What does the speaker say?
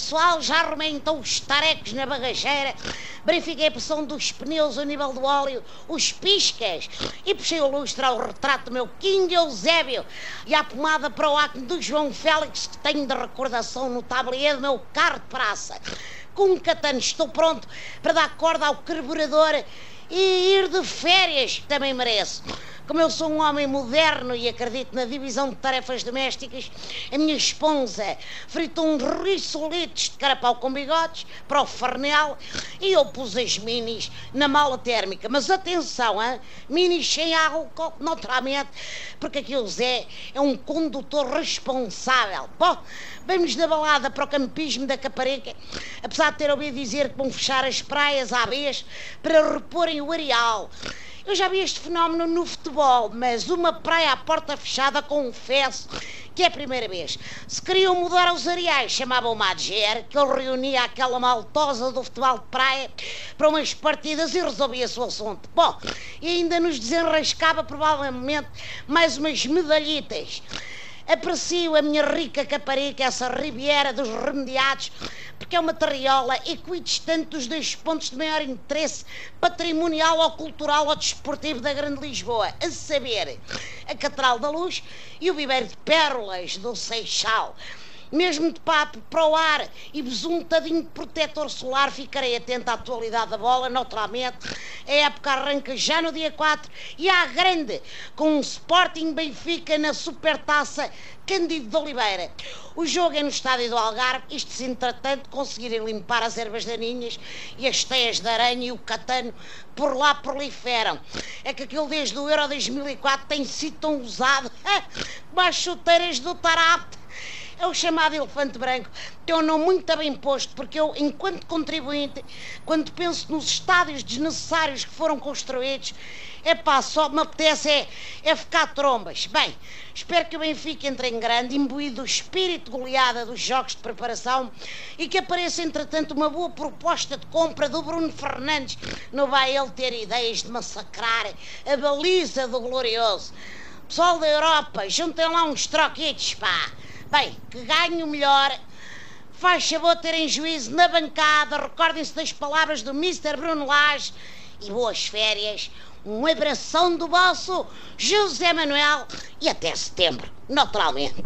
pessoal, já arrumei então os tarecos na bagageira, verifiquei a pressão dos pneus, o nível do óleo, os piscas e puxei o lustre ao retrato do meu King Eusébio e à pomada para o acne do João Félix que tenho de recordação no tablier do meu carro de praça. Com catano estou pronto para dar corda ao carburador e ir de férias, que também mereço. Como eu sou um homem moderno e acredito na divisão de tarefas domésticas, a minha esposa fritou uns rissolitos de carapau com bigodes para o farnel e eu pus as minis na mala térmica. Mas atenção, hein? minis sem álcool, naturalmente, porque aqui o Zé é um condutor responsável. Bom, vamos na balada para o campismo da Caparica, apesar de ter ouvido dizer que vão fechar as praias à vez para reporem o areal. Eu já vi este fenómeno no futebol, mas uma praia à porta fechada, confesso que é a primeira vez. Se queriam mudar os areais, chamavam o Madger, que ele reunia aquela maltosa do futebol de praia para umas partidas e resolvia-se o assunto. Bom, e ainda nos desenrascava provavelmente mais umas medalhitas. Aprecio a minha rica caparica, essa riviera dos remediados, porque é uma terriola equidistante dos dois pontos de maior interesse patrimonial ou cultural ou desportivo da Grande Lisboa, a saber, a Catedral da Luz e o viveiro de pérolas do Seixal mesmo de papo para o ar e besuntadinho de protetor solar, ficarei atento à atualidade da bola, naturalmente. A época arranca já no dia 4 e há grande, com um Sporting Benfica na Supertaça Cândido de Oliveira. O jogo é no estádio do Algarve, isto se entretanto conseguirem limpar as ervas daninhas e as teias de aranha e o catano por lá proliferam. É que aquilo desde o Euro 2004 tem sido tão usado como as chuteiras do Tarapte é o chamado elefante branco. Tem um nome muito bem posto, porque eu, enquanto contribuinte, quando penso nos estádios desnecessários que foram construídos, é pá, só me apetece é, é ficar trombas. Bem, espero que o Benfica entre em grande, imbuído do espírito goleada dos jogos de preparação e que apareça, entretanto, uma boa proposta de compra do Bruno Fernandes. Não vai ele ter ideias de massacrar a baliza do glorioso. Pessoal da Europa, juntem lá uns troquitos, pá. Bem, que ganhe o melhor. Faz favor terem juízo na bancada. Recordem-se das palavras do Mr. Bruno Lage. E boas férias. Um abração do vosso José Manuel. E até setembro, naturalmente.